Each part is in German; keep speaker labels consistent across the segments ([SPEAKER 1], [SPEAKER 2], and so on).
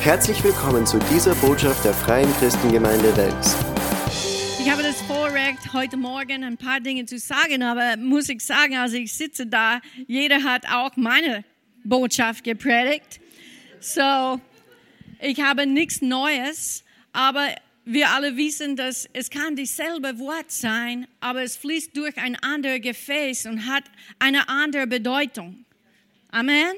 [SPEAKER 1] Herzlich willkommen zu dieser Botschaft der Freien Christengemeinde Wels.
[SPEAKER 2] Ich habe das Vorrecht, heute Morgen ein paar Dinge zu sagen, aber muss ich sagen, als ich sitze da, jeder hat auch meine Botschaft gepredigt. So, ich habe nichts Neues, aber wir alle wissen, dass es kann dieselbe Wort sein, aber es fließt durch ein anderes Gefäß und hat eine andere Bedeutung. Amen.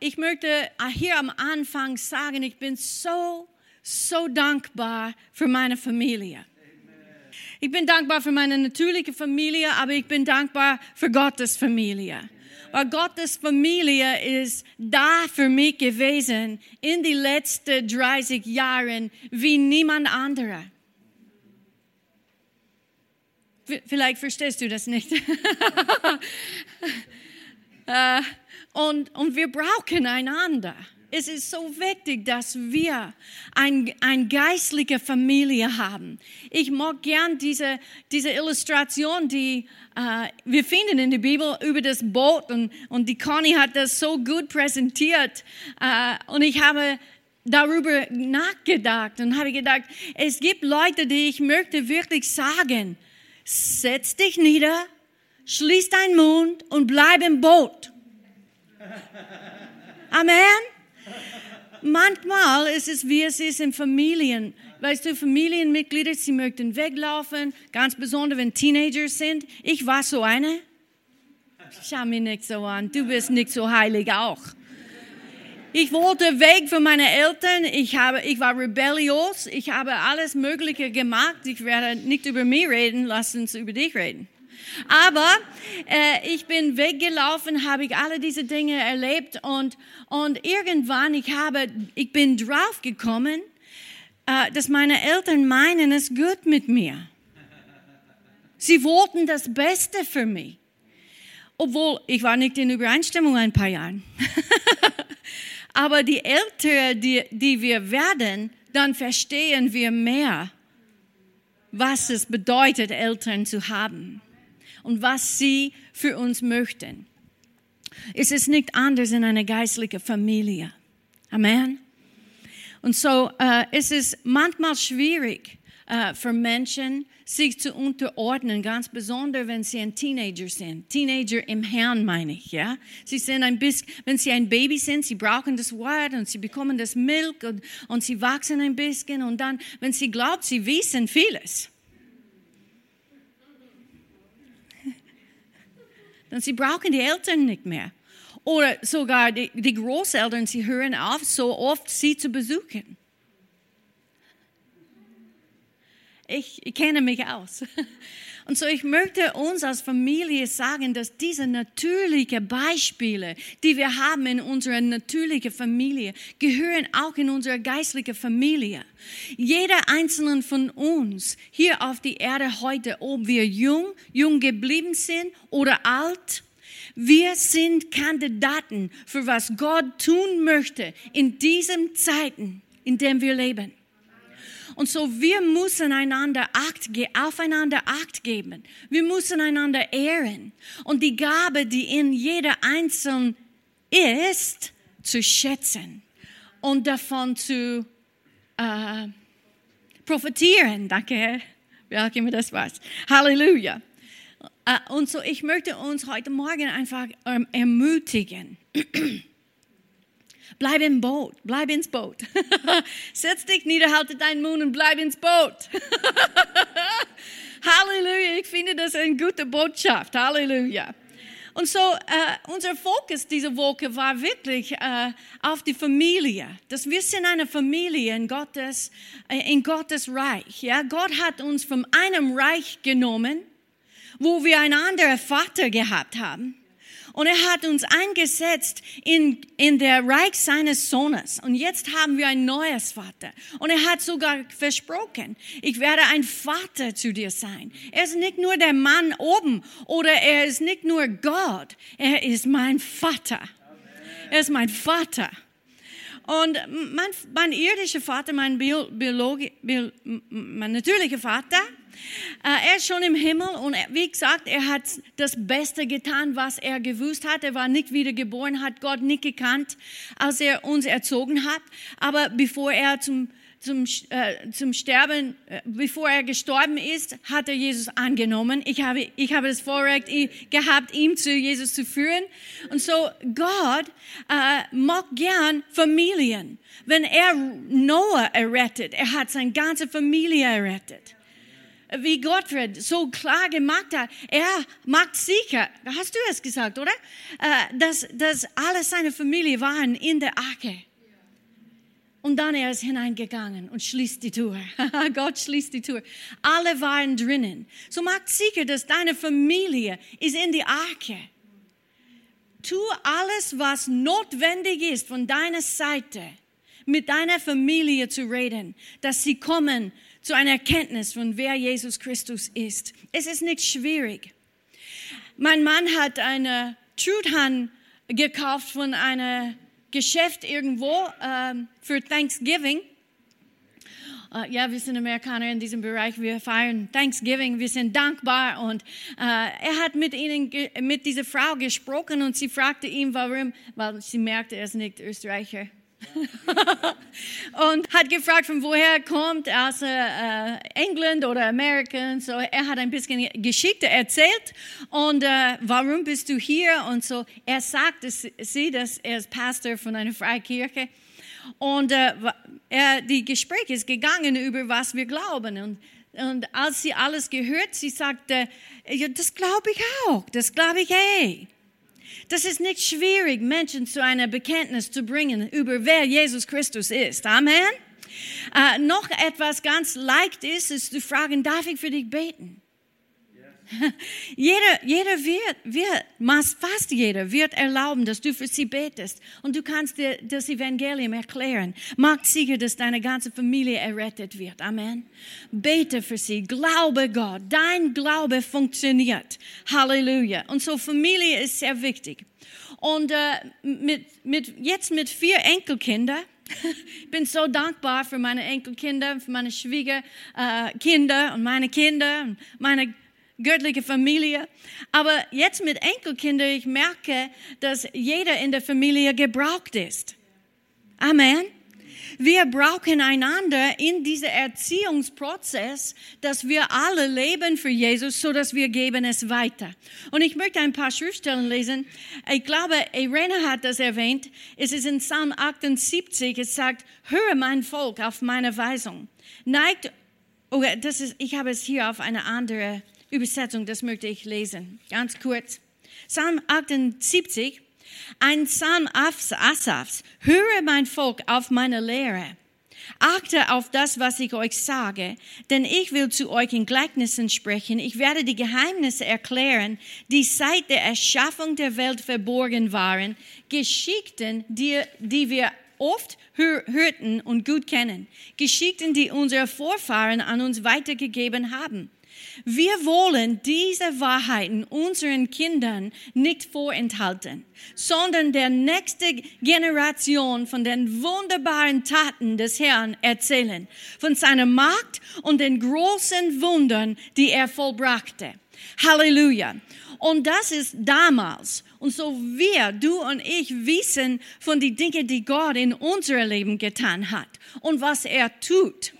[SPEAKER 2] Ich möchte hier am Anfang sagen, ich bin so, so dankbar für meine Familie. Ich bin dankbar für meine natürliche Familie, aber ich bin dankbar für Gottes Familie. Weil Gottes Familie ist da für mich gewesen in die letzten 30 Jahren wie niemand anderer. Vielleicht verstehst du das nicht. Und, und wir brauchen einander. Es ist so wichtig, dass wir eine ein geistliche Familie haben. Ich mag gern diese, diese Illustration, die äh, wir finden in der Bibel über das Boot und, und die Conny hat das so gut präsentiert. Äh, und ich habe darüber nachgedacht und habe gedacht, es gibt Leute, die ich möchte wirklich sagen, setz dich nieder, schließ deinen Mund und bleib im Boot. Amen. Manchmal ist es, wie es ist in Familien. Weißt du, Familienmitglieder, sie möchten weglaufen, ganz besonders wenn Teenager sind. Ich war so eine. Schau mich nicht so an. Du bist nicht so heilig auch. Ich wollte weg von meinen Eltern. Ich, habe, ich war rebellios. Ich habe alles Mögliche gemacht. Ich werde nicht über mich reden. Lass uns über dich reden. Aber äh, ich bin weggelaufen, habe ich alle diese Dinge erlebt und, und irgendwann, ich, habe, ich bin draufgekommen, äh, dass meine Eltern meinen es gut mit mir. Sie wollten das Beste für mich. Obwohl ich war nicht in Übereinstimmung ein paar Jahren. Aber die älter, die, die wir werden, dann verstehen wir mehr, was es bedeutet, Eltern zu haben und was sie für uns möchten. Es ist nicht anders in einer geistlichen Familie. Amen. Und so äh, es ist manchmal schwierig äh, für Menschen, sich zu unterordnen, ganz besonders wenn sie ein Teenager sind. Teenager im Herrn meine ich, ja. Sie sind ein bisschen, wenn sie ein Baby sind, sie brauchen das Wort und sie bekommen das Milch und, und sie wachsen ein bisschen und dann, wenn sie glaubt, sie wissen vieles. Dann sie brauchen die Eltern nicht mehr. Oder sogar die, die Großeltern, sie hören auf, so oft sie zu besuchen. Ich, ich kenne mich aus. Und so ich möchte uns als Familie sagen, dass diese natürlichen Beispiele, die wir haben in unserer natürlichen Familie, gehören auch in unsere geistliche Familie. Jeder einzelne von uns hier auf die Erde heute, ob wir jung, jung geblieben sind oder alt, wir sind Kandidaten für was Gott tun möchte in diesen Zeiten, in denen wir leben. Und so, wir müssen einander Acht, aufeinander Acht geben. Wir müssen einander ehren. Und die Gabe, die in jeder Einzelnen ist, zu schätzen und davon zu äh, profitieren. Danke, wer auch immer das war. Halleluja. Äh, und so, ich möchte uns heute Morgen einfach ähm, ermutigen. Bleib im Boot, bleib ins Boot. Setz dich nieder, halte deinen Mund und bleib ins Boot. Halleluja, ich finde das eine gute Botschaft. Halleluja. Und so, äh, unser Fokus diese Woche war wirklich äh, auf die Familie. Dass wir sind eine Familie in Gottes, äh, in Gottes Reich. Ja? Gott hat uns von einem Reich genommen, wo wir einen anderen Vater gehabt haben. Und er hat uns eingesetzt in, in der Reich seines Sohnes. Und jetzt haben wir ein neues Vater. Und er hat sogar versprochen, ich werde ein Vater zu dir sein. Er ist nicht nur der Mann oben oder er ist nicht nur Gott. Er ist mein Vater. Er ist mein Vater. Und mein, mein irdischer Vater, mein, Biologi, Bio, mein natürlicher Vater, er ist schon im Himmel und er, wie gesagt, er hat das Beste getan, was er gewusst hat. Er war nicht wiedergeboren, hat Gott nicht gekannt, als er uns erzogen hat. Aber bevor er zum zum, äh, zum Sterben, äh, bevor er gestorben ist, hat er Jesus angenommen. Ich habe, ich habe das Vorrecht gehabt, ihm zu Jesus zu führen. Und so Gott äh, mag gern Familien. Wenn er Noah errettet, er hat seine ganze Familie errettet wie Gottfried so klar gemacht hat. Er macht sicher, hast du es gesagt, oder? Äh, dass, dass alle seine Familie waren in der Arche. Und dann er ist hineingegangen und schließt die Tür. Gott schließt die Tür. Alle waren drinnen. So macht sicher, dass deine Familie ist in die Arche. Tu alles, was notwendig ist von deiner Seite, mit deiner Familie zu reden, dass sie kommen zu einer Erkenntnis von wer Jesus Christus ist. Es ist nicht schwierig. Mein Mann hat eine Truthahn gekauft von einer Geschäft irgendwo ähm, für Thanksgiving. Äh, ja, wir sind Amerikaner in diesem Bereich. Wir feiern Thanksgiving. Wir sind dankbar. Und äh, er hat mit ihnen, mit dieser Frau gesprochen und sie fragte ihn, warum, weil sie merkte, er ist nicht Österreicher. und hat gefragt, von woher er kommt, aus äh, England oder Amerika. So, er hat ein bisschen Geschichte erzählt und äh, warum bist du hier? Und so, er sagte sie, dass er ist Pastor von einer Freikirche. Und äh, er, die Gespräch ist gegangen über was wir glauben. Und, und als sie alles gehört, sie sagte, ja, das glaube ich auch, das glaube ich eh. Das ist nicht schwierig, Menschen zu einer Bekenntnis zu bringen über wer Jesus Christus ist. Amen. Äh, noch etwas ganz leicht ist, ist zu fragen, darf ich für dich beten? jeder, jeder wird, wird, fast jeder wird erlauben, dass du für sie betest. Und du kannst dir das Evangelium erklären. Mach sicher, dass deine ganze Familie errettet wird. Amen. Bete für sie. Glaube Gott. Dein Glaube funktioniert. Halleluja. Und so Familie ist sehr wichtig. Und äh, mit, mit, jetzt mit vier Enkelkindern, ich bin so dankbar für meine Enkelkinder, für meine Schwiegerkinder und meine Kinder und meine göttliche Familie. Aber jetzt mit Enkelkindern, ich merke, dass jeder in der Familie gebraucht ist. Amen. Wir brauchen einander in diesem Erziehungsprozess, dass wir alle leben für Jesus, so dass wir geben es weiter. Und ich möchte ein paar Schriftstellen lesen. Ich glaube, Irene hat das erwähnt. Es ist in Psalm 78. Es sagt, höre mein Volk auf meine Weisung. Neigt, oh, das ist, ich habe es hier auf eine andere Übersetzung, das möchte ich lesen. Ganz kurz. Psalm 78, ein Psalm Asafs. Höre mein Volk auf meine Lehre. Achte auf das, was ich euch sage, denn ich will zu euch in Gleichnissen sprechen. Ich werde die Geheimnisse erklären, die seit der Erschaffung der Welt verborgen waren, Geschichten, die, die wir oft hörten und gut kennen, Geschichten, die unsere Vorfahren an uns weitergegeben haben. Wir wollen diese Wahrheiten unseren Kindern nicht vorenthalten, sondern der nächste Generation von den wunderbaren Taten des Herrn erzählen, von seiner Macht und den großen Wundern, die er vollbrachte. Halleluja. Und das ist damals. Und so wir, du und ich, wissen von den Dingen, die Gott in unser Leben getan hat und was er tut.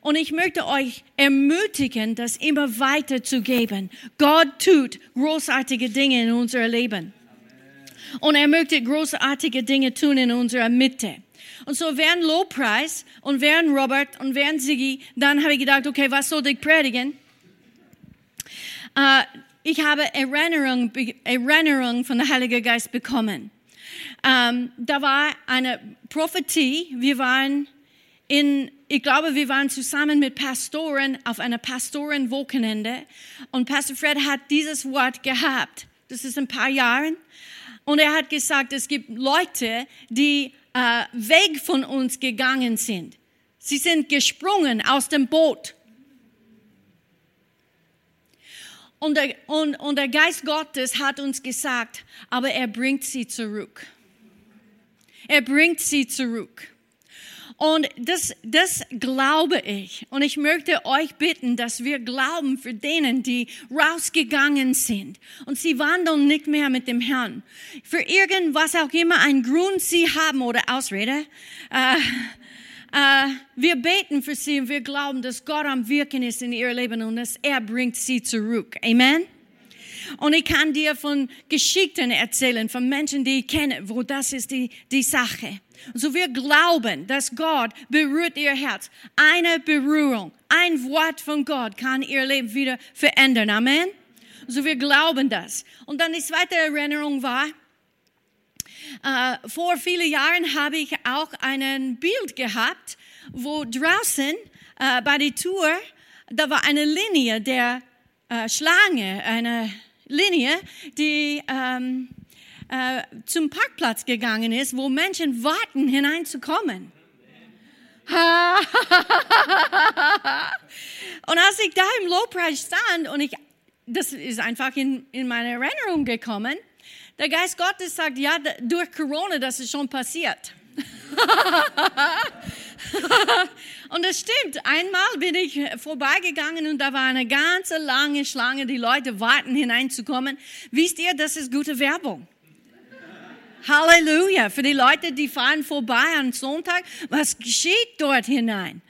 [SPEAKER 2] Und ich möchte euch ermutigen, das immer weiter zu geben. Gott tut großartige Dinge in unserem Leben. Und er möchte großartige Dinge tun in unserer Mitte. Und so während Lobpreis und während Robert und während Siggi, dann habe ich gedacht, okay, was soll ich predigen? Uh, ich habe Erinnerung, Erinnerung von der Heilige Geist bekommen. Ähm, da war eine Prophetie. Wir waren in ich glaube, wir waren zusammen mit Pastoren auf einer Pastorenwochenende und Pastor Fred hat dieses Wort gehabt. Das ist ein paar Jahren. Und er hat gesagt, es gibt Leute, die äh, weg von uns gegangen sind. Sie sind gesprungen aus dem Boot. Und der, und, und der Geist Gottes hat uns gesagt, aber er bringt sie zurück. Er bringt sie zurück. Und das, das glaube ich. Und ich möchte euch bitten, dass wir glauben für denen, die rausgegangen sind. Und sie wandeln nicht mehr mit dem Herrn. Für irgendwas auch immer ein Grund sie haben oder Ausrede. Äh, äh, wir beten für sie und wir glauben, dass Gott am Wirken ist in ihr Leben und dass er bringt sie zurück. Amen. Und ich kann dir von Geschichten erzählen, von Menschen, die ich kenne, wo das ist die, die Sache. So wir glauben, dass Gott berührt ihr Herz. Eine Berührung, ein Wort von Gott kann ihr Leben wieder verändern. Amen. So wir glauben das. Und dann die zweite Erinnerung war, äh, vor vielen Jahren habe ich auch ein Bild gehabt, wo draußen äh, bei der Tour, da war eine Linie der äh, Schlange, eine Linie, die ähm, äh, zum Parkplatz gegangen ist, wo Menschen warten, hineinzukommen. und als ich da im Lobpreis stand und ich, das ist einfach in, in meine Erinnerung gekommen, der Geist Gottes sagt, ja, durch Corona, das ist schon passiert. und das stimmt. Einmal bin ich vorbeigegangen und da war eine ganze lange Schlange. Die Leute warten hineinzukommen. Wisst ihr, das ist gute Werbung. Halleluja. Für die Leute, die fahren vorbei am Sonntag, was geschieht dort hinein?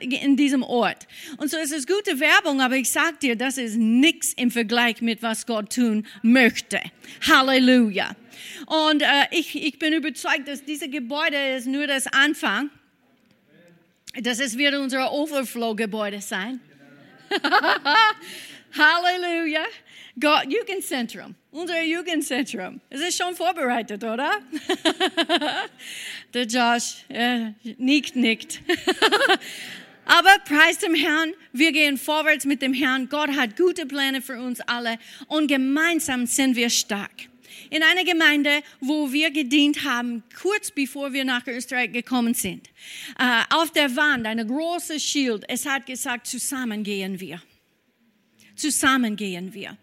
[SPEAKER 2] in diesem Ort. Und so ist es gute Werbung, aber ich sag dir, das ist nichts im Vergleich mit was Gott tun möchte. Halleluja. Und äh, ich, ich bin überzeugt, dass diese Gebäude ist nur das Anfang. Dass es wird unser Overflow-Gebäude sein. Halleluja. Gott, Jugendzentrum, unser Jugendzentrum. Es ist schon vorbereitet, oder? Der Josh äh, nickt, nickt. Aber preis dem Herrn, wir gehen vorwärts mit dem Herrn. Gott hat gute Pläne für uns alle und gemeinsam sind wir stark. In einer Gemeinde, wo wir gedient haben, kurz bevor wir nach Österreich gekommen sind, äh, auf der Wand ein großes Schild. Es hat gesagt, zusammen gehen wir. Zusammen gehen wir.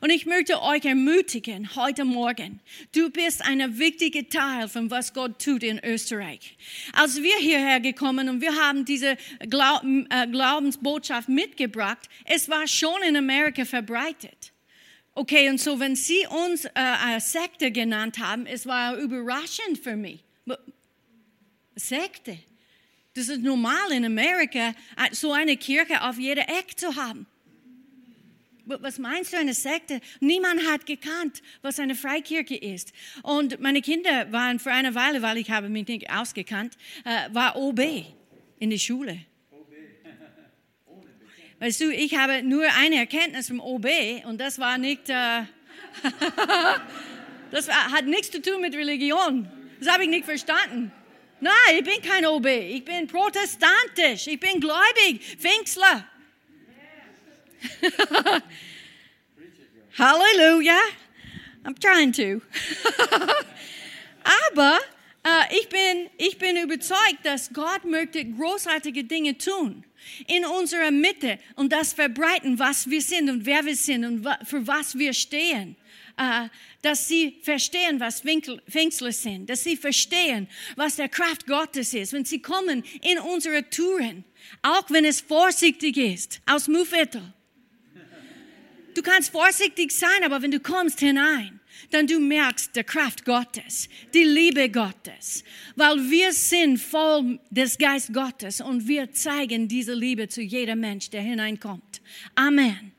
[SPEAKER 2] Und ich möchte euch ermutigen heute Morgen. Du bist ein wichtiger Teil von was Gott tut in Österreich. Als wir hierher gekommen und wir haben diese äh, Glaubensbotschaft mitgebracht, es war schon in Amerika verbreitet. Okay, und so wenn Sie uns äh, eine Sekte genannt haben, es war überraschend für mich. Sekte. Das ist normal in Amerika, äh, so eine Kirche auf jeder Ecke zu haben was meinst du, eine Sekte? Niemand hat gekannt, was eine Freikirche ist. Und meine Kinder waren für eine Weile, weil ich habe mich nicht ausgekannt, äh, war OB in der Schule. Weißt du, ich habe nur eine Erkenntnis vom OB und das war nicht, äh, das hat nichts zu tun mit Religion. Das habe ich nicht verstanden. Nein, ich bin kein OB. Ich bin protestantisch. Ich bin gläubig. Pfingstler. Hallelujah. I'm trying to. Aber äh, ich, bin, ich bin überzeugt, dass Gott möchte großartige Dinge tun in unserer Mitte und das verbreiten, was wir sind und wer wir sind und für was wir stehen. Äh, dass sie verstehen, was Pfingstler sind, dass sie verstehen, was der Kraft Gottes ist, wenn sie kommen in unsere Touren, auch wenn es vorsichtig ist, aus Mufetel Du kannst vorsichtig sein, aber wenn du kommst hinein, dann du merkst die Kraft Gottes, die Liebe Gottes, weil wir sind voll des Geist Gottes und wir zeigen diese Liebe zu jedem Mensch, der hineinkommt. Amen.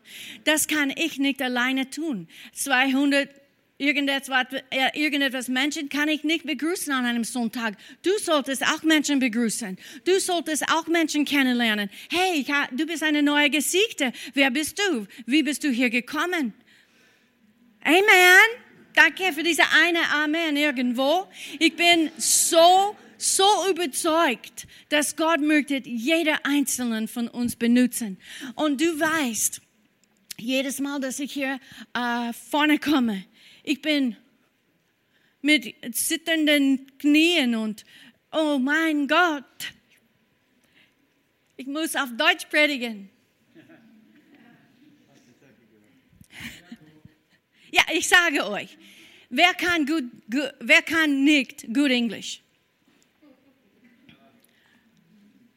[SPEAKER 2] Das kann ich nicht alleine tun. 200 irgendetwas, Menschen kann ich nicht begrüßen an einem Sonntag. Du solltest auch Menschen begrüßen. Du solltest auch Menschen kennenlernen. Hey, du bist eine neue Gesichte. Wer bist du? Wie bist du hier gekommen? Amen. Danke für diese eine Amen irgendwo. Ich bin so, so überzeugt, dass Gott möchte jeder einzelnen von uns benutzen. Und du weißt, jedes Mal, dass ich hier äh, vorne komme, ich bin mit zitternden Knien und, oh mein Gott, ich muss auf Deutsch predigen. Ja, ich sage euch, wer kann, gut, gut, wer kann nicht gut Englisch?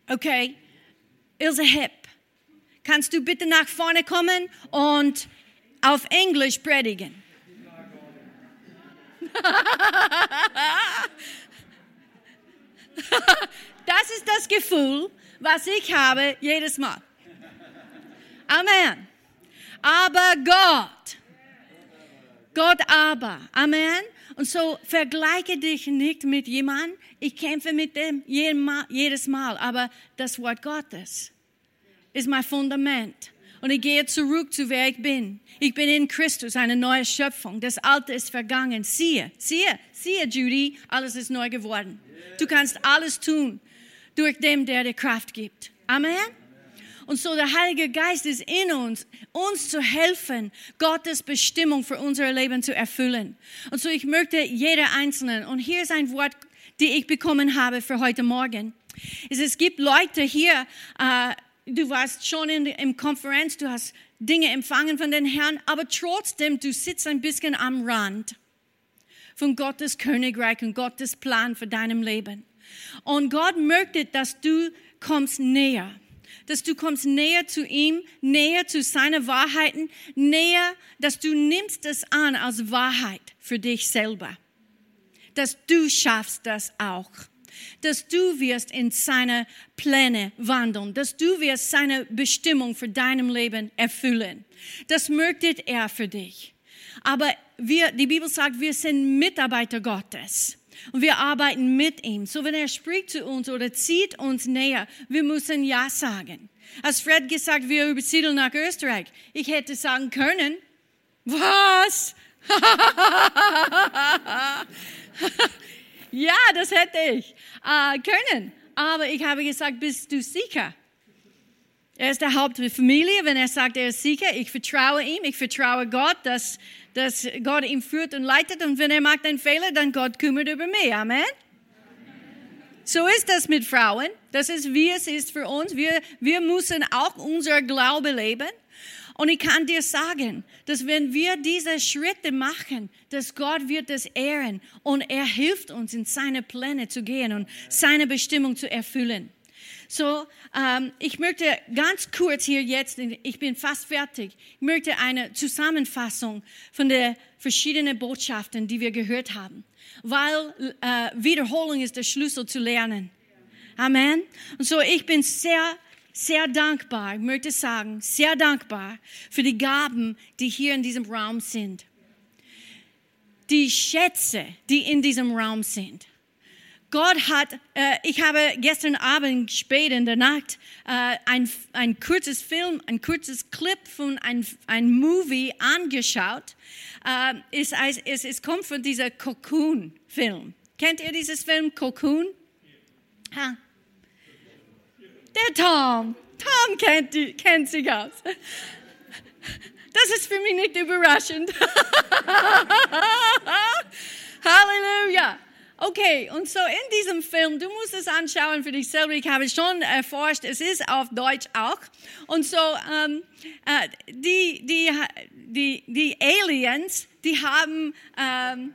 [SPEAKER 2] Okay, Ilse Hepp, kannst du bitte nach vorne kommen und auf Englisch predigen? Das ist das Gefühl, was ich habe jedes Mal. Amen. Aber Gott, Gott aber, Amen. Und so vergleiche dich nicht mit jemandem. Ich kämpfe mit dem jedes Mal, aber das Wort Gottes ist mein Fundament. Und ich gehe zurück zu wer ich bin. Ich bin in Christus, eine neue Schöpfung. Das Alte ist vergangen. Siehe, siehe, siehe, Judy, alles ist neu geworden. Du kannst alles tun durch dem, der dir Kraft gibt. Amen. Und so der Heilige Geist ist in uns, uns zu helfen, Gottes Bestimmung für unser Leben zu erfüllen. Und so ich möchte jeder Einzelnen, und hier ist ein Wort, die ich bekommen habe für heute Morgen. Es gibt Leute hier, äh, du warst schon in der Konferenz, du hast Dinge empfangen von den Herrn, aber trotzdem, du sitzt ein bisschen am Rand von Gottes Königreich und Gottes Plan für deinem Leben. Und Gott möchte, dass du kommst näher dass du kommst näher zu ihm, näher zu seinen Wahrheiten, näher, dass du nimmst es an als Wahrheit für dich selber. Dass du schaffst das auch. Dass du wirst in seine Pläne wandeln. Dass du wirst seine Bestimmung für deinem Leben erfüllen. Das möchte er für dich. Aber wir, die Bibel sagt, wir sind Mitarbeiter Gottes. Und wir arbeiten mit ihm. So wenn er spricht zu uns oder zieht uns näher, wir müssen Ja sagen. Als Fred gesagt, wir übersiedeln nach Österreich, ich hätte sagen können, was? ja, das hätte ich äh, können. Aber ich habe gesagt, bist du sicher? Er ist der Haupt der Familie. Wenn er sagt, er ist sicher, ich vertraue ihm, ich vertraue Gott, dass, dass Gott ihn führt und leitet. Und wenn er macht einen Fehler, dann Gott kümmert über mich. Amen. So ist das mit Frauen. Das ist, wie es ist für uns. Wir, wir müssen auch unser Glaube leben. Und ich kann dir sagen, dass wenn wir diese Schritte machen, dass Gott wird es ehren und er hilft uns in seine Pläne zu gehen und seine Bestimmung zu erfüllen. So, ähm, ich möchte ganz kurz hier jetzt, ich bin fast fertig, ich möchte eine Zusammenfassung von den verschiedenen Botschaften, die wir gehört haben, weil äh, Wiederholung ist der Schlüssel zu lernen. Amen. Und so, ich bin sehr, sehr dankbar, ich möchte sagen, sehr dankbar für die Gaben, die hier in diesem Raum sind. Die Schätze, die in diesem Raum sind. Gott hat, äh, ich habe gestern Abend spät in der Nacht äh, ein, ein kurzes Film, ein kurzes Clip von ein, ein Movie angeschaut. Äh, es, es, es kommt von dieser Cocoon-Film. Kennt ihr dieses Film Cocoon? Ha. Der Tom. Tom kennt, die, kennt sich aus. Das ist für mich nicht überraschend. Halleluja. Okay, und so in diesem Film, du musst es anschauen für dich selber. Ich habe schon erforscht, es ist auf Deutsch auch. Und so, ähm, äh, die, die, die, die Aliens, die haben ähm,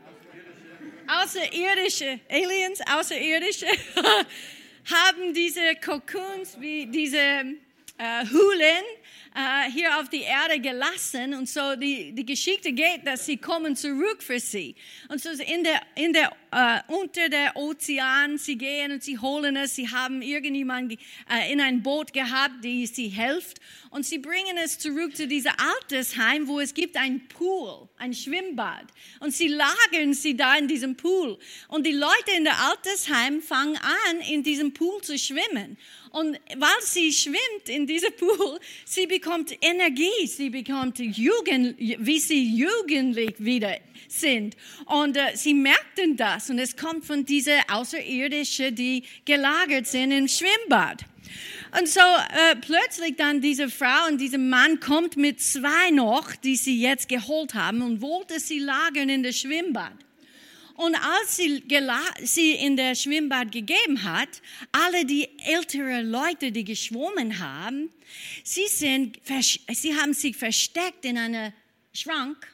[SPEAKER 2] außerirdische, Aliens, außerirdische, haben diese Cocoons, wie diese äh, Hulen, äh, hier auf die Erde gelassen. Und so die, die Geschichte geht, dass sie kommen zurück für sie. Und so in der, in der, äh, unter der Ozean, sie gehen und sie holen es, sie haben irgendjemand äh, in ein Boot gehabt, die sie hilft. Und sie bringen es zurück zu dieser Altersheim, wo es gibt ein Pool, ein Schwimmbad. Und sie lagern sie da in diesem Pool. Und die Leute in der Altersheim fangen an, in diesem Pool zu schwimmen. Und weil sie schwimmt in diesem Pool, sie bekommt Energie, sie bekommt Jugend, wie sie jugendlich wieder sind. Und äh, sie merkten das. Und es kommt von dieser Außerirdischen, die gelagert sind im Schwimmbad. Und so äh, plötzlich dann diese Frau und dieser Mann kommt mit zwei noch, die sie jetzt geholt haben und wollte sie lagern in das Schwimmbad. Und als sie, sie in der Schwimmbad gegeben hat, alle die älteren Leute, die geschwommen haben, sie, sind, sie haben sich versteckt in einem Schrank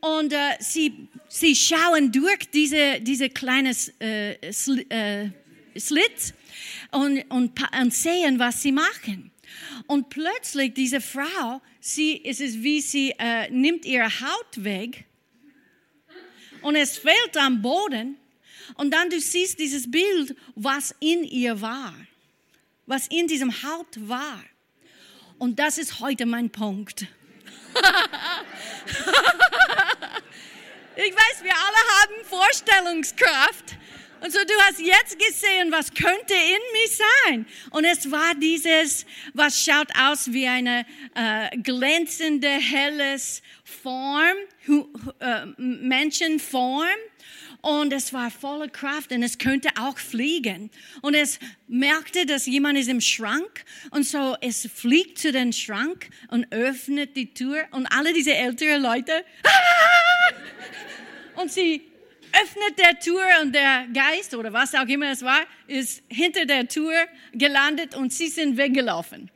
[SPEAKER 2] und äh, sie, sie schauen durch diese, diese kleine äh, Sl äh, Slits und, und, und sehen, was sie machen. Und plötzlich diese Frau, sie, es ist wie sie äh, nimmt ihre Haut weg und es fällt am Boden und dann du siehst dieses Bild, was in ihr war, was in diesem Haut war. Und das ist heute mein Punkt. ich weiß, wir alle haben Vorstellungskraft. Und so, du hast jetzt gesehen, was könnte in mir sein. Und es war dieses, was schaut aus wie eine äh, glänzende, helles Form, äh, Menschenform. Und es war voller Kraft und es könnte auch fliegen. Und es merkte, dass jemand ist im Schrank. Und so, es fliegt zu den Schrank und öffnet die Tür. Und alle diese älteren Leute, und sie öffnet der Tür und der Geist oder was auch immer es war, ist hinter der Tür gelandet und sie sind weggelaufen.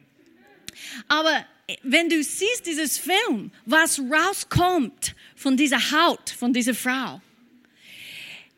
[SPEAKER 2] Aber wenn du siehst dieses Film, was rauskommt von dieser Haut, von dieser Frau,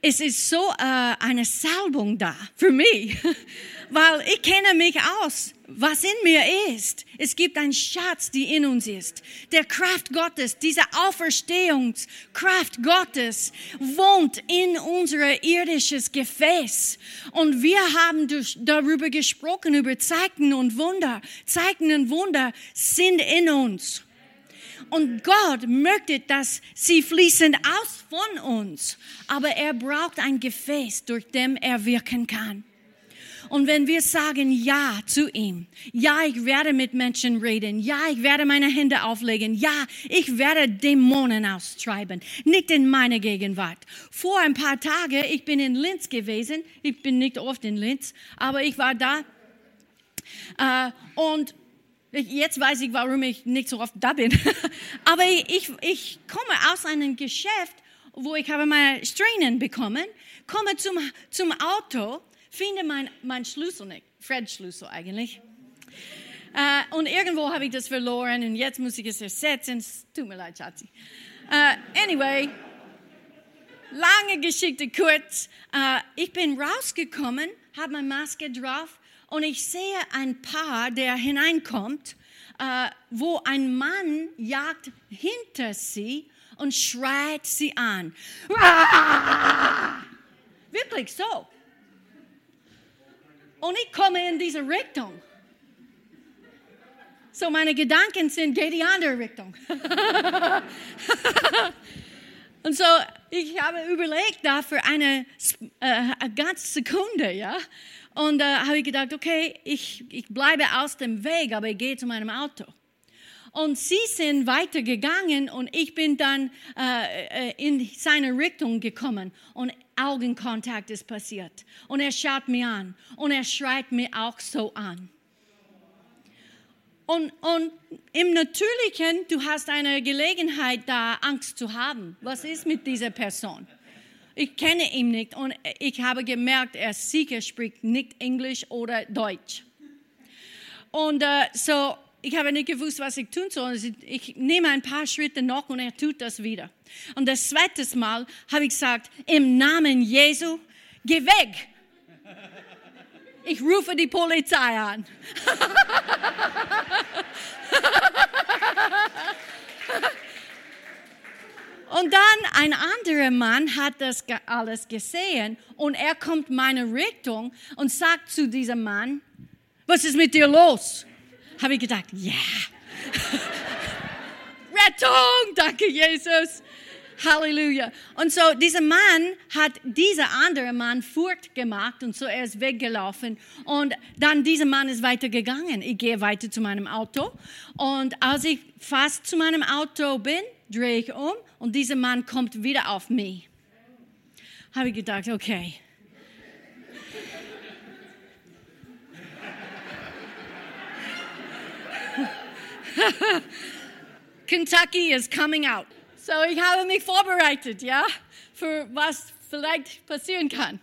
[SPEAKER 2] es ist so äh, eine Salbung da für mich, weil ich kenne mich aus, was in mir ist. Es gibt einen Schatz, die in uns ist. Der Kraft Gottes, diese Auferstehungskraft Gottes wohnt in unser irdisches Gefäß. Und wir haben darüber gesprochen, über Zeichen und Wunder. Zeichen und Wunder sind in uns. Und Gott möchte, dass sie fließen aus von uns. Aber er braucht ein Gefäß, durch dem er wirken kann. Und wenn wir sagen Ja zu ihm, ja, ich werde mit Menschen reden, ja, ich werde meine Hände auflegen, ja, ich werde Dämonen austreiben, nicht in meiner Gegenwart. Vor ein paar Tagen, ich bin in Linz gewesen, ich bin nicht oft in Linz, aber ich war da. Äh, und Jetzt weiß ich, warum ich nicht so oft da bin. Aber ich, ich komme aus einem Geschäft, wo ich habe meine Strähnen bekommen, komme zum, zum Auto, finde mein, mein Schlüssel nicht, Fred Schlüssel eigentlich. Uh, und irgendwo habe ich das verloren und jetzt muss ich es ersetzen. Tut mir leid, Schatzi. Uh, anyway, lange Geschichte kurz. Uh, ich bin rausgekommen, habe meine Maske drauf und ich sehe ein Paar, der hineinkommt, wo ein Mann jagt hinter sie und schreit sie an. Wirklich so. Und ich komme in diese Richtung. So meine Gedanken sind, geh die andere Richtung. und so, ich habe überlegt da für eine, äh, eine ganze Sekunde, ja. Und äh, habe ich gedacht, okay, ich, ich bleibe aus dem Weg, aber ich gehe zu meinem Auto. Und sie sind weitergegangen und ich bin dann äh, äh, in seine Richtung gekommen und Augenkontakt ist passiert. Und er schaut mir an und er schreit mir auch so an. Und, und im Natürlichen, du hast eine Gelegenheit, da Angst zu haben. Was ist mit dieser Person? Ich kenne ihn nicht und ich habe gemerkt, er sicher spricht nicht Englisch oder Deutsch. Und äh, so, ich habe nicht gewusst, was ich tun soll. Ich nehme ein paar Schritte noch und er tut das wieder. Und das zweite Mal habe ich gesagt, im Namen Jesu, geh weg. Ich rufe die Polizei an. Und dann ein anderer Mann hat das alles gesehen und er kommt meine Richtung und sagt zu diesem Mann, was ist mit dir los? Habe ich gedacht, ja. Yeah. Rettung, danke Jesus. Halleluja. Und so dieser Mann hat dieser andere Mann Furcht gemacht und so er ist weggelaufen und dann dieser Mann ist weitergegangen. Ich gehe weiter zu meinem Auto und als ich fast zu meinem Auto bin, drehe ich um und dieser Mann kommt wieder auf mich. Habe ich gedacht, okay. Kentucky is coming out. So ich habe mich vorbereitet, ja, für was vielleicht passieren kann.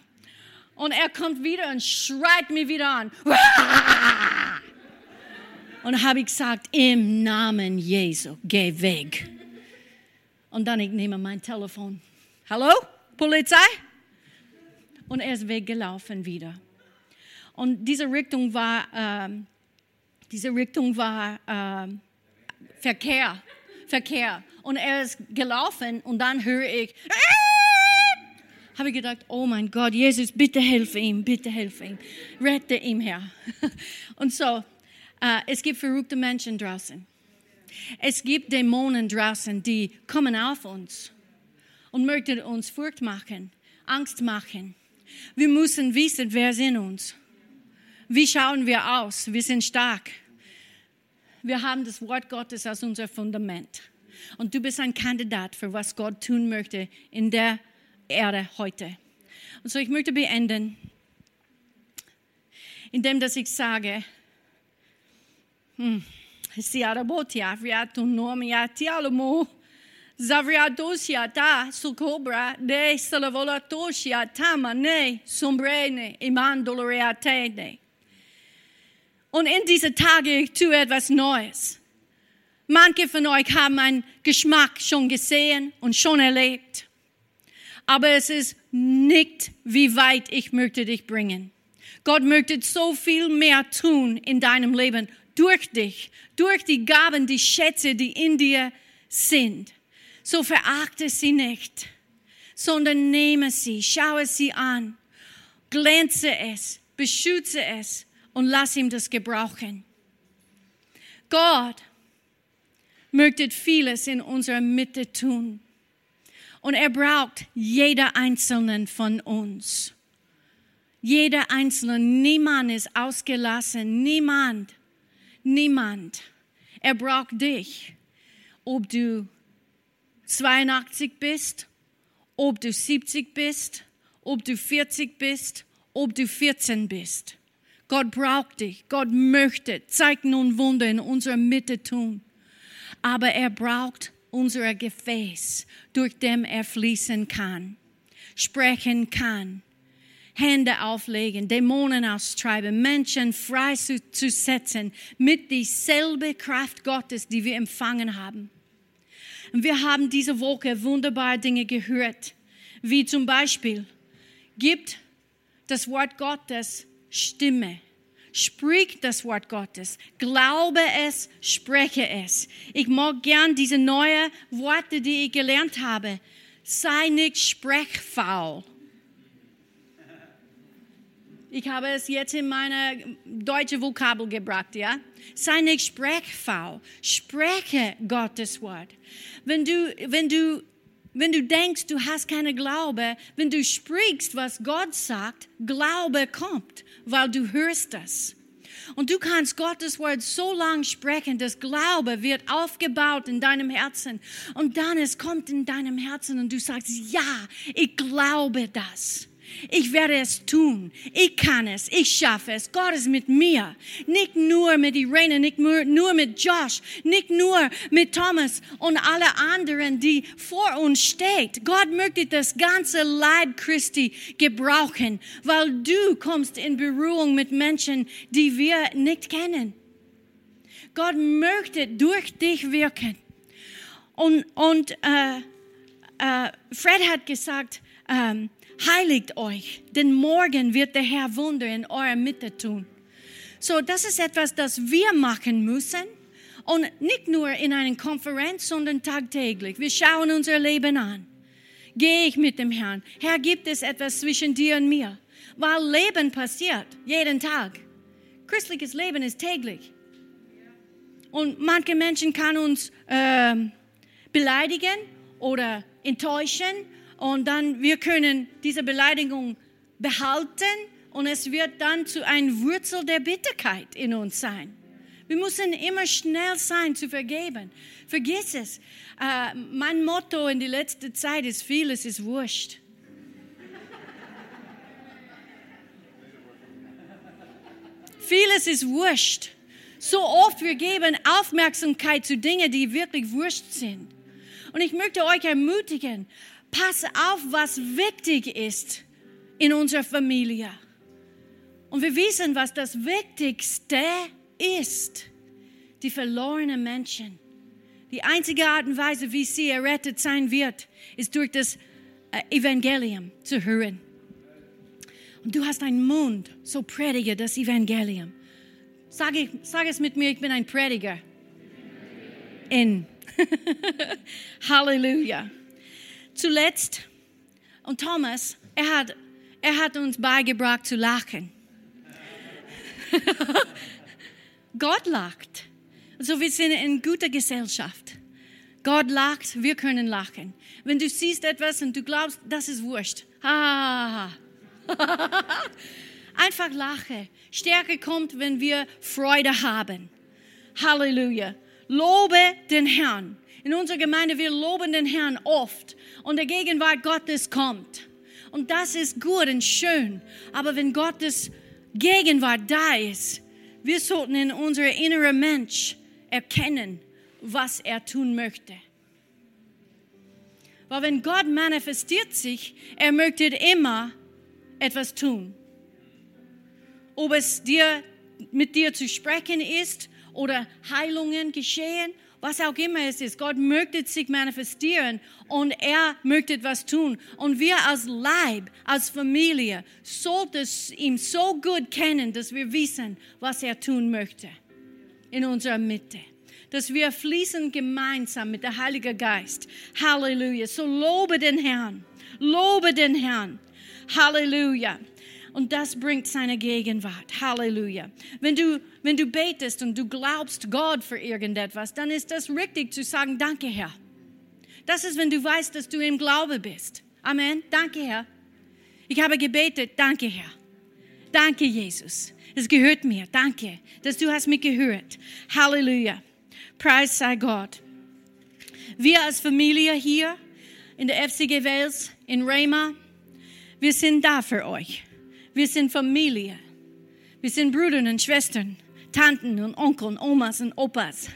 [SPEAKER 2] Und er kommt wieder und schreit mich wieder an. Und habe ich gesagt, im Namen Jesu, geh weg. Und dann ich nehme mein Telefon. Hallo, Polizei? Und er ist weggelaufen wieder. Und diese Richtung war, ähm, diese Richtung war ähm, Verkehr, Verkehr. Und er ist gelaufen und dann höre ich, habe ich gedacht, oh mein Gott, Jesus, bitte helfe ihm, bitte helfe ihm, rette ihm, Herr. Und so, äh, es gibt verrückte Menschen draußen. Es gibt Dämonen draußen, die kommen auf uns und möchten uns Furcht machen, Angst machen. Wir müssen wissen, wer sind uns. Wie schauen wir aus? Wir sind stark. Wir haben das Wort Gottes als unser Fundament. Und du bist ein Kandidat für was Gott tun möchte in der Erde heute. Und so ich möchte beenden, indem dass ich sage, hm, Siarabotia, Riatu Nomia Tialomo, Zavriadosia ta sukobra ne salavolatosia tama ne sombrene imandoloreatene. Und in diese Tage ich tue etwas Neues. Manche von euch haben einen Geschmack schon gesehen und schon erlebt. Aber es ist nicht, wie weit ich möchte dich bringen. Gott möchte so viel mehr tun in deinem Leben durch dich, durch die Gaben, die Schätze, die in dir sind. So verachte sie nicht, sondern nehme sie, schaue sie an, glänze es, beschütze es und lass ihm das gebrauchen. Gott möchte vieles in unserer Mitte tun. Und er braucht jeder Einzelnen von uns. Jeder Einzelne, niemand ist ausgelassen, niemand, niemand. Er braucht dich, ob du 82 bist, ob du 70 bist, ob du 40 bist, ob du 14 bist. Gott braucht dich. Gott möchte Zeichen und Wunder in unserer Mitte tun. Aber er braucht unser Gefäß, durch dem er fließen kann, sprechen kann, Hände auflegen, Dämonen austreiben, Menschen frei zu, zu setzen mit dieselbe Kraft Gottes, die wir empfangen haben. Und wir haben diese Woche wunderbare Dinge gehört, wie zum Beispiel, gibt das Wort Gottes Stimme. Sprich das Wort Gottes. Glaube es, spreche es. Ich mag gern diese neuen Worte, die ich gelernt habe. Sei nicht sprechfaul. Ich habe es jetzt in meine deutsche Vokabel gebracht, ja? Sei nicht sprechfaul. Spreche Gottes Wort. Wenn du, wenn du, wenn du denkst, du hast keine Glaube, wenn du sprichst, was Gott sagt, Glaube kommt, weil du hörst das. Und du kannst Gottes Wort so lang sprechen, dass Glaube wird aufgebaut in deinem Herzen. Und dann es kommt in deinem Herzen und du sagst, ja, ich glaube das. Ich werde es tun. Ich kann es. Ich schaffe es. Gott ist mit mir. Nicht nur mit Irene, nicht nur mit Josh, nicht nur mit Thomas und alle anderen, die vor uns steht. Gott möchte das ganze Leib Christi gebrauchen, weil du kommst in Berührung mit Menschen, die wir nicht kennen. Gott möchte durch dich wirken. Und, und äh, äh, Fred hat gesagt, ähm, heiligt euch, denn morgen wird der Herr Wunder in eurer Mitte tun. So, das ist etwas, das wir machen müssen. Und nicht nur in einer Konferenz, sondern tagtäglich. Wir schauen unser Leben an. Gehe ich mit dem Herrn? Herr, gibt es etwas zwischen dir und mir? Weil Leben passiert jeden Tag. Christliches Leben ist täglich. Und manche Menschen kann uns äh, beleidigen oder enttäuschen und dann wir können diese Beleidigung behalten und es wird dann zu einer Wurzel der Bitterkeit in uns sein. Wir müssen immer schnell sein zu vergeben. Vergiss es. Äh, mein Motto in die letzte Zeit ist, vieles ist wurscht. vieles ist wurscht. So oft wir geben Aufmerksamkeit zu Dingen, die wirklich wurscht sind. Und ich möchte euch ermutigen, pass auf, was wichtig ist in unserer Familie. Und wir wissen, was das Wichtigste ist. Die verlorenen Menschen. Die einzige Art und Weise, wie sie errettet sein wird, ist durch das äh, Evangelium zu hören. Und du hast einen Mund, so predige das Evangelium. Sag, ich, sag es mit mir, ich bin ein Prediger. In. Halleluja. Zuletzt, und Thomas, er hat, er hat uns beigebracht zu lachen. Gott lacht. So wir sind in guter Gesellschaft. Gott lacht, wir können lachen. Wenn du siehst etwas und du glaubst, das ist wurscht. Einfach lache. Stärke kommt, wenn wir Freude haben. Halleluja. Lobe den Herrn. In unserer Gemeinde, wir loben den Herrn oft. Und der Gegenwart Gottes kommt. Und das ist gut und schön. Aber wenn Gottes Gegenwart da ist, wir sollten in unserem inneren Mensch erkennen, was er tun möchte. Weil wenn Gott manifestiert sich, er möchte immer etwas tun. Ob es dir mit dir zu sprechen ist oder Heilungen geschehen, was auch immer es ist. Gott möchte sich manifestieren und er möchte etwas tun. Und wir als Leib, als Familie, sollten ihm so gut kennen, dass wir wissen, was er tun möchte in unserer Mitte. Dass wir fließen gemeinsam mit der Heilige Geist. Halleluja. So lobe den Herrn. Lobe den Herrn. Halleluja. Und das bringt seine Gegenwart. Halleluja. Wenn du, wenn du betest und du glaubst Gott für irgendetwas, dann ist das richtig zu sagen, danke Herr. Das ist, wenn du weißt, dass du im Glaube bist. Amen. Danke Herr. Ich habe gebetet. Danke Herr. Danke Jesus. Es gehört mir. Danke, dass du hast mich gehört. Halleluja. Preis sei Gott. Wir als Familie hier in der FCG Wales, in Rema, wir sind da für euch. Wir sind Familie. Wir sind Brüder und Schwestern, Tanten und Onkeln, Omas und Opas.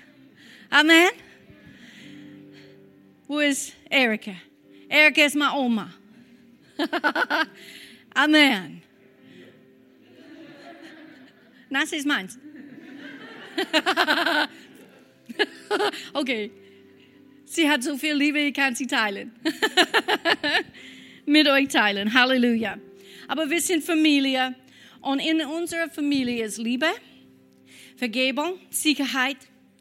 [SPEAKER 2] Amen. Wo ist Erika? Erika ist meine Oma. Amen. Das ist meins. okay. Sie hat so viel Liebe, ich kann sie teilen. Mit euch teilen. Halleluja. Aber wir sind Familie und in unserer Familie ist Liebe, Vergebung, Sicherheit,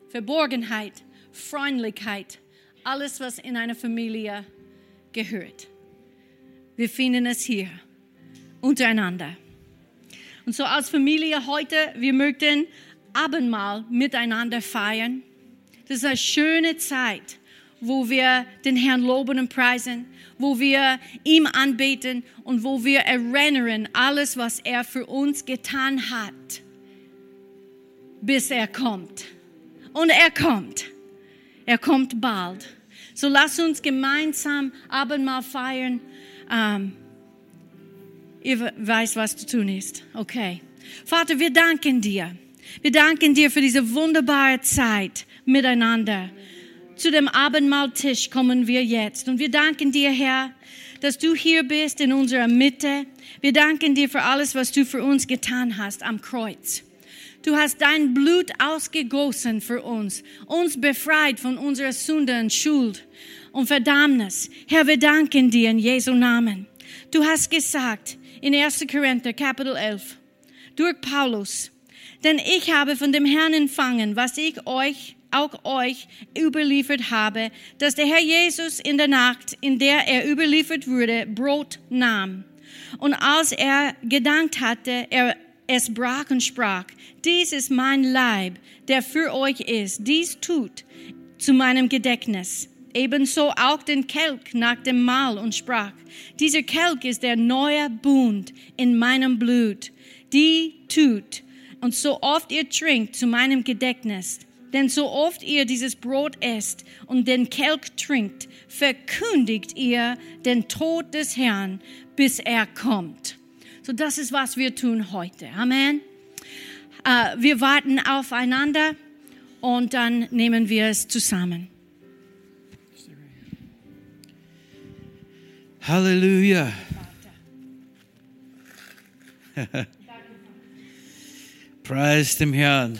[SPEAKER 2] Verborgenheit, Freundlichkeit, alles, was in einer Familie gehört. Wir finden es hier untereinander. Und so als Familie heute, wir möchten Abendmahl miteinander feiern. Das ist eine schöne Zeit, wo wir den Herrn loben und preisen, wo wir ihm anbeten und wo wir erinnern alles, was er für uns getan hat, bis er kommt. Und er kommt. Er kommt bald. So lass uns gemeinsam Abendmahl feiern. Ähm, ihr weißt, was zu tun ist. Okay. Vater, wir danken dir. Wir danken dir für diese wunderbare Zeit miteinander. Zu dem Abendmahltisch kommen wir jetzt. Und wir danken dir, Herr, dass du hier bist in unserer Mitte. Wir danken dir für alles, was du für uns getan hast am Kreuz. Du hast dein Blut ausgegossen für uns, uns befreit von unserer Sünde und Schuld und Verdammnis. Herr, wir danken dir in Jesu Namen. Du hast gesagt in 1. Korinther Kapitel 11 durch Paulus, denn ich habe von dem Herrn empfangen, was ich euch auch euch überliefert habe, dass der Herr Jesus in der Nacht, in der er überliefert wurde, Brot nahm. Und als er gedankt hatte, er es brach und sprach, dies ist mein Leib, der für euch ist. Dies tut zu meinem Gedächtnis. Ebenso auch den Kelch nach dem Mahl und sprach, dieser Kelch ist der neue Bund in meinem Blut. Die tut und so oft ihr trinkt zu meinem Gedächtnis. Denn so oft ihr dieses Brot esst und den Kelch trinkt, verkündigt ihr den Tod des Herrn, bis er kommt. So das ist, was wir tun heute. Amen. Uh, wir warten aufeinander und dann nehmen wir es zusammen.
[SPEAKER 3] Halleluja. Preis dem Herrn.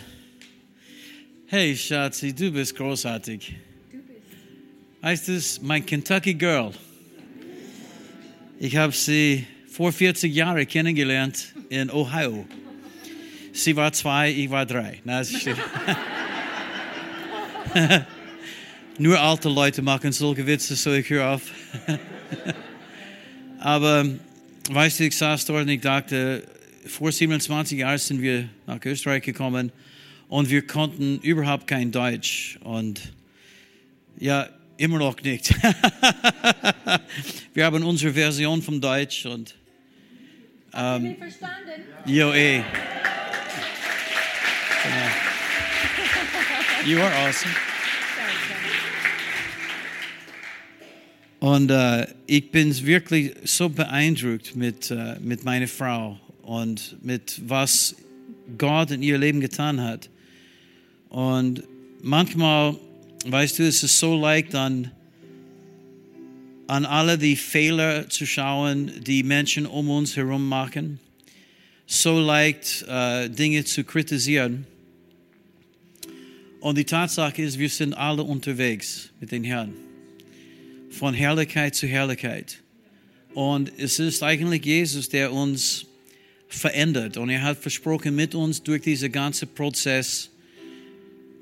[SPEAKER 3] Hey Schatzi, du bist großartig. Du bist. Heißt es mein Kentucky Girl? Ich habe sie vor 40 Jahren kennengelernt in Ohio. Sie war zwei, ich war drei. Na, das steht. Nur alte Leute machen solche Witze, so ich höre auf. Aber weißt du, ich saß dort und ich dachte, vor 27 Jahren sind wir nach Österreich gekommen und wir konnten überhaupt kein Deutsch. Und ja, immer noch nicht. wir haben unsere Version vom Deutsch und. Ähm,
[SPEAKER 2] verstanden?
[SPEAKER 3] jo, eh. Genau. You are awesome. Und äh, ich bin wirklich so beeindruckt mit, äh, mit meiner Frau und mit was Gott in ihr Leben getan hat. Und manchmal, weißt du, es ist so leicht an, an alle die Fehler zu schauen, die Menschen um uns herum machen. So leicht äh, Dinge zu kritisieren. Und die Tatsache ist, wir sind alle unterwegs mit den Herrn. Von Herrlichkeit zu Herrlichkeit. Und es ist eigentlich Jesus, der uns verändert. Und er hat versprochen, mit uns durch diesen ganzen Prozess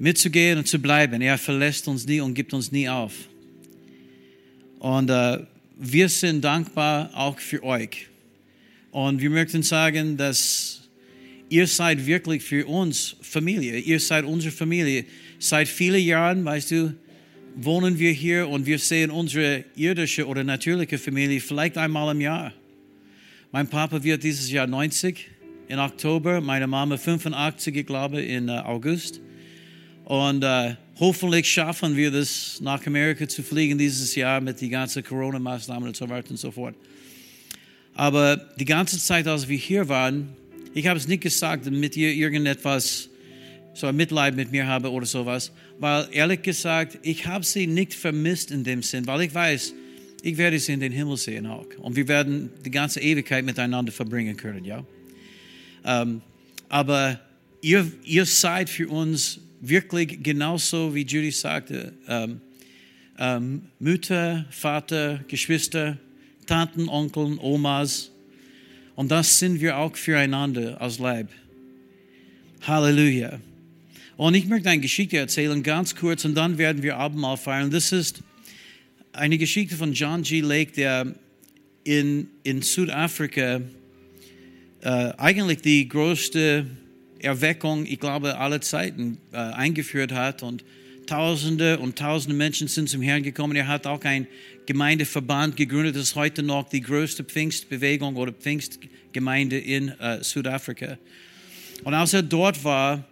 [SPEAKER 3] mitzugehen und zu bleiben. Er verlässt uns nie und gibt uns nie auf. Und äh, wir sind dankbar auch für euch. Und wir möchten sagen, dass ihr seid wirklich für uns Familie. Ihr seid unsere Familie. Seit vielen Jahren, weißt du, wohnen wir hier und wir sehen unsere irdische oder natürliche Familie vielleicht einmal im Jahr. Mein Papa wird dieses Jahr 90 im Oktober, meine Mama 85, ich glaube, im August. Und äh, hoffentlich schaffen wir das, nach Amerika zu fliegen dieses Jahr mit den ganzen Corona-Maßnahmen und so weiter und so fort. Aber die ganze Zeit, als wir hier waren, ich habe es nicht gesagt, damit ihr irgendetwas so ein Mitleid mit mir habe oder sowas, weil ehrlich gesagt, ich habe sie nicht vermisst in dem Sinn, weil ich weiß, ich werde sie in den Himmel sehen auch. Und wir werden die ganze Ewigkeit miteinander verbringen können, ja. Ähm, aber ihr, ihr seid für uns wirklich genauso, wie Judy sagte, ähm, ähm, Mütter, Vater, Geschwister, Tanten, Onkeln, Omas. Und das sind wir auch füreinander als Leib. Halleluja. Und ich möchte eine Geschichte erzählen, ganz kurz, und dann werden wir Abendmahl feiern. Das ist eine Geschichte von John G. Lake, der in, in Südafrika äh, eigentlich die größte Erweckung, ich glaube, aller Zeiten äh, eingeführt hat. Und Tausende und Tausende Menschen sind zum Herrn gekommen. Er hat auch einen Gemeindeverband gegründet. Das ist heute noch die größte Pfingstbewegung oder Pfingstgemeinde in äh, Südafrika. Und als er dort war,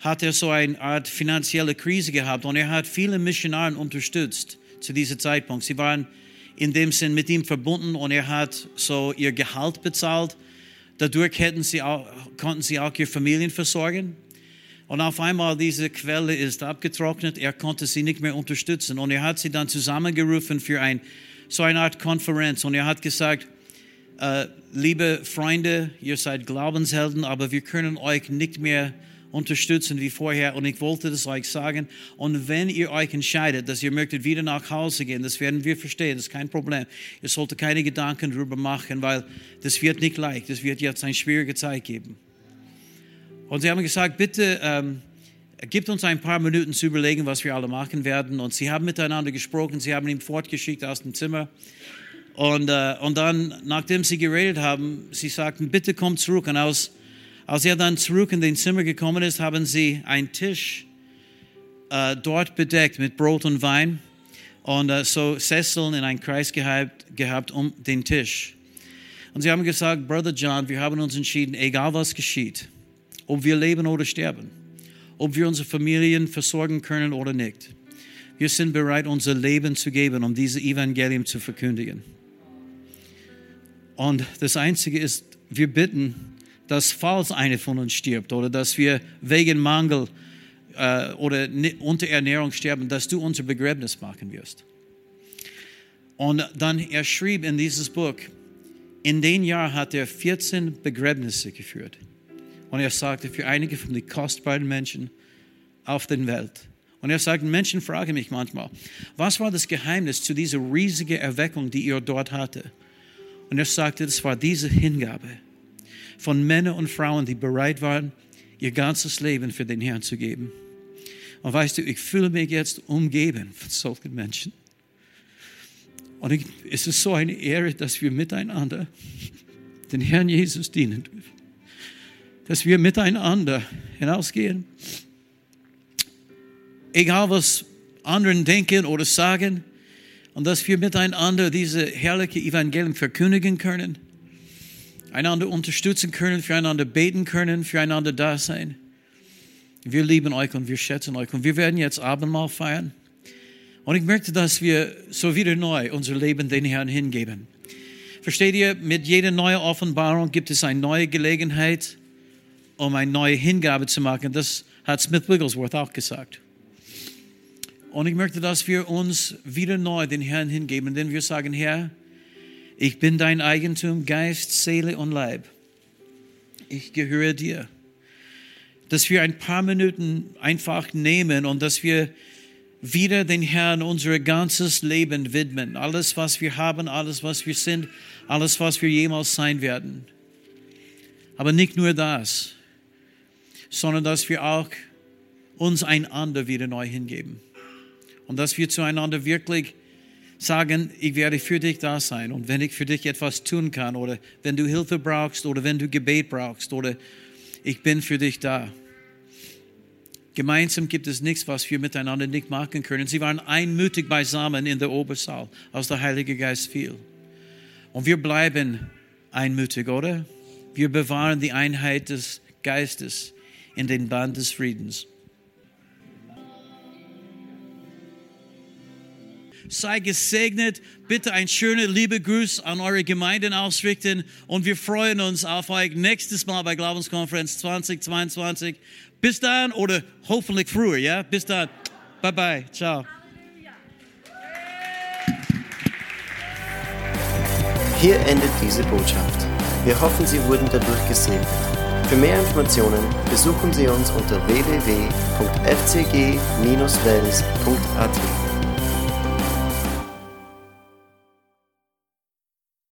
[SPEAKER 3] hat er so eine Art finanzielle Krise gehabt und er hat viele Missionare unterstützt zu diesem Zeitpunkt. Sie waren in dem Sinn mit ihm verbunden und er hat so ihr Gehalt bezahlt. Dadurch hätten sie auch, konnten sie auch ihre Familien versorgen. Und auf einmal diese Quelle ist abgetrocknet, er konnte sie nicht mehr unterstützen. Und er hat sie dann zusammengerufen für ein, so eine Art Konferenz. Und er hat gesagt, äh, liebe Freunde, ihr seid Glaubenshelden, aber wir können euch nicht mehr unterstützen wie vorher. Und ich wollte das euch sagen. Und wenn ihr euch entscheidet, dass ihr möchtet wieder nach Hause gehen, das werden wir verstehen, das ist kein Problem. Ihr solltet keine Gedanken darüber machen, weil das wird nicht leicht. Das wird jetzt eine schwierige Zeit geben. Und sie haben gesagt, bitte ähm, gibt uns ein paar Minuten zu überlegen, was wir alle machen werden. Und sie haben miteinander gesprochen, sie haben ihn fortgeschickt aus dem Zimmer. Und, äh, und dann, nachdem sie geredet haben, sie sagten, bitte komm zurück. Und aus, als er dann zurück in den Zimmer gekommen ist, haben sie einen Tisch äh, dort bedeckt mit Brot und Wein und äh, so Sesseln in einen Kreis gehabt, gehabt um den Tisch. Und sie haben gesagt, Brother John, wir haben uns entschieden, egal was geschieht, ob wir leben oder sterben, ob wir unsere Familien versorgen können oder nicht. Wir sind bereit, unser Leben zu geben, um dieses Evangelium zu verkündigen. Und das Einzige ist, wir bitten, dass falls einer von uns stirbt oder dass wir wegen Mangel äh, oder Unterernährung sterben, dass du unser Begräbnis machen wirst. Und dann er schrieb in dieses Buch, in den Jahr hat er 14 Begräbnisse geführt. Und er sagte, für einige von den kostbaren Menschen auf der Welt. Und er sagt, Menschen fragen mich manchmal, was war das Geheimnis zu dieser riesigen Erweckung, die ihr dort hatte? Und er sagte, das war diese Hingabe von Männern und Frauen, die bereit waren, ihr ganzes Leben für den Herrn zu geben. Und weißt du, ich fühle mich jetzt umgeben von solchen Menschen. Und ich, es ist so eine Ehre, dass wir miteinander den Herrn Jesus dienen dürfen. Dass wir miteinander hinausgehen. Egal was anderen denken oder sagen. Und dass wir miteinander diese herrliche Evangelium verkündigen können. Einander unterstützen können, füreinander beten können, füreinander da sein. Wir lieben euch und wir schätzen euch. Und wir werden jetzt Abendmahl feiern. Und ich möchte, dass wir so wieder neu unser Leben den Herrn hingeben. Versteht ihr, mit jeder neuen Offenbarung gibt es eine neue Gelegenheit, um eine neue Hingabe zu machen. Das hat Smith Wigglesworth auch gesagt. Und ich möchte, dass wir uns wieder neu den Herrn hingeben, denn wir sagen, Herr, ich bin dein Eigentum, Geist, Seele und Leib. Ich gehöre dir. Dass wir ein paar Minuten einfach nehmen und dass wir wieder den Herrn unser ganzes Leben widmen. Alles, was wir haben, alles, was wir sind, alles, was wir jemals sein werden. Aber nicht nur das, sondern dass wir auch uns einander wieder neu hingeben. Und dass wir zueinander wirklich sagen, ich werde für dich da sein. Und wenn ich für dich etwas tun kann oder wenn du Hilfe brauchst oder wenn du Gebet brauchst oder ich bin für dich da. Gemeinsam gibt es nichts, was wir miteinander nicht machen können. Sie waren einmütig beisammen in der Obersaal, als der Heilige Geist fiel. Und wir bleiben einmütig, oder? Wir bewahren die Einheit des Geistes in den Band des Friedens. Sei gesegnet. Bitte ein schöner liebe Gruß an eure Gemeinden ausrichten. Und wir freuen uns auf euch nächstes Mal bei Glaubenskonferenz 2022. Bis dann oder hoffentlich früher, ja? Bis dann. Bye bye. Ciao.
[SPEAKER 1] Hier endet diese Botschaft. Wir hoffen, Sie wurden dadurch gesegnet. Für mehr Informationen besuchen Sie uns unter www.fcg-wells.at.